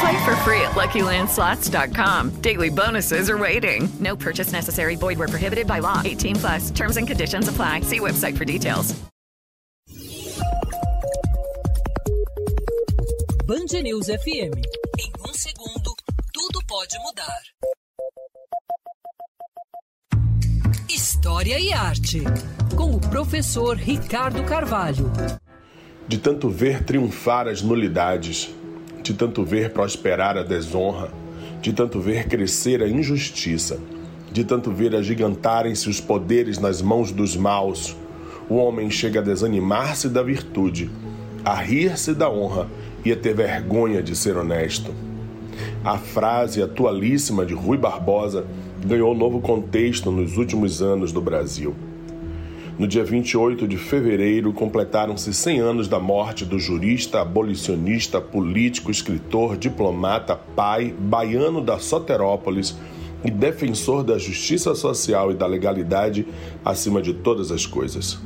Play for free at LuckyLandSlots.com. Daily bonuses are waiting. No purchase necessary. Void where prohibited by law. 18 plus. Terms and conditions apply. See website for details. Band News FM. Em um segundo, tudo pode mudar. História e Arte. Com o professor Ricardo Carvalho. De tanto ver triunfar as nulidades, de tanto ver prosperar a desonra, de tanto ver crescer a injustiça, de tanto ver agigantarem-se os poderes nas mãos dos maus, o homem chega a desanimar-se da virtude, a rir-se da honra e a ter vergonha de ser honesto. A frase atualíssima de Rui Barbosa ganhou novo contexto nos últimos anos do Brasil. No dia 28 de fevereiro, completaram-se 100 anos da morte do jurista, abolicionista, político, escritor, diplomata, pai, baiano da Soterópolis e defensor da justiça social e da legalidade acima de todas as coisas.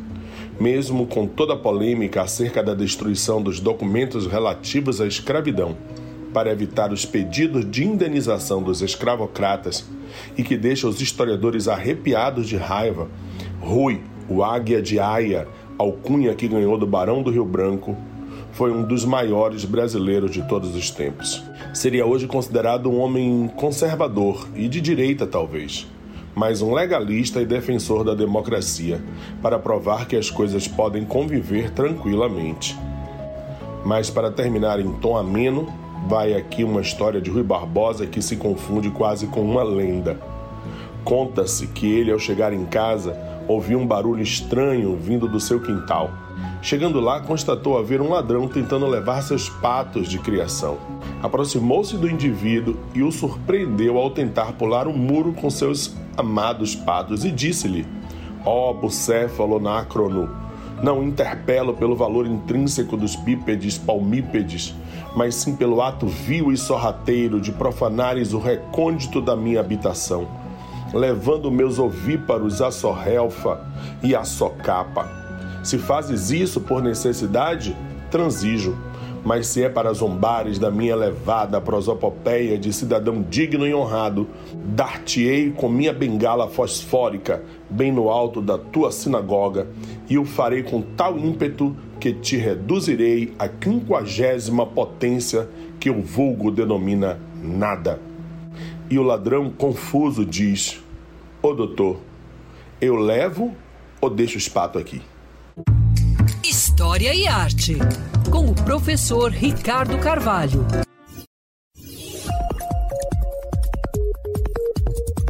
Mesmo com toda a polêmica acerca da destruição dos documentos relativos à escravidão, para evitar os pedidos de indenização dos escravocratas e que deixa os historiadores arrepiados de raiva, Rui, o Águia de Aia, alcunha que ganhou do Barão do Rio Branco, foi um dos maiores brasileiros de todos os tempos. Seria hoje considerado um homem conservador e de direita, talvez, mas um legalista e defensor da democracia, para provar que as coisas podem conviver tranquilamente. Mas para terminar em tom ameno, vai aqui uma história de Rui Barbosa que se confunde quase com uma lenda. Conta-se que ele, ao chegar em casa, ouviu um barulho estranho vindo do seu quintal. Chegando lá, constatou haver um ladrão tentando levar seus patos de criação. Aproximou-se do indivíduo e o surpreendeu ao tentar pular um muro com seus amados patos e disse-lhe: Ó oh, bucéfalo nácrono, não interpelo pelo valor intrínseco dos bípedes palmípedes, mas sim pelo ato vil e sorrateiro de profanares o recôndito da minha habitação, levando meus ovíparos à sorrelfa e à socapa. Se fazes isso por necessidade, transijo. Mas se é para zombares da minha elevada prosopopeia de cidadão digno e honrado, dar-te-ei com minha bengala fosfórica bem no alto da tua sinagoga, e o farei com tal ímpeto que te reduzirei à quinquagésima potência que o vulgo denomina nada. E o ladrão confuso diz: Ô doutor, eu levo ou deixo o espato aqui? História e Arte, com o professor Ricardo Carvalho.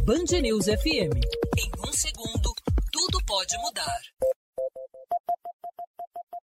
Band News FM. Em um segundo, tudo pode mudar.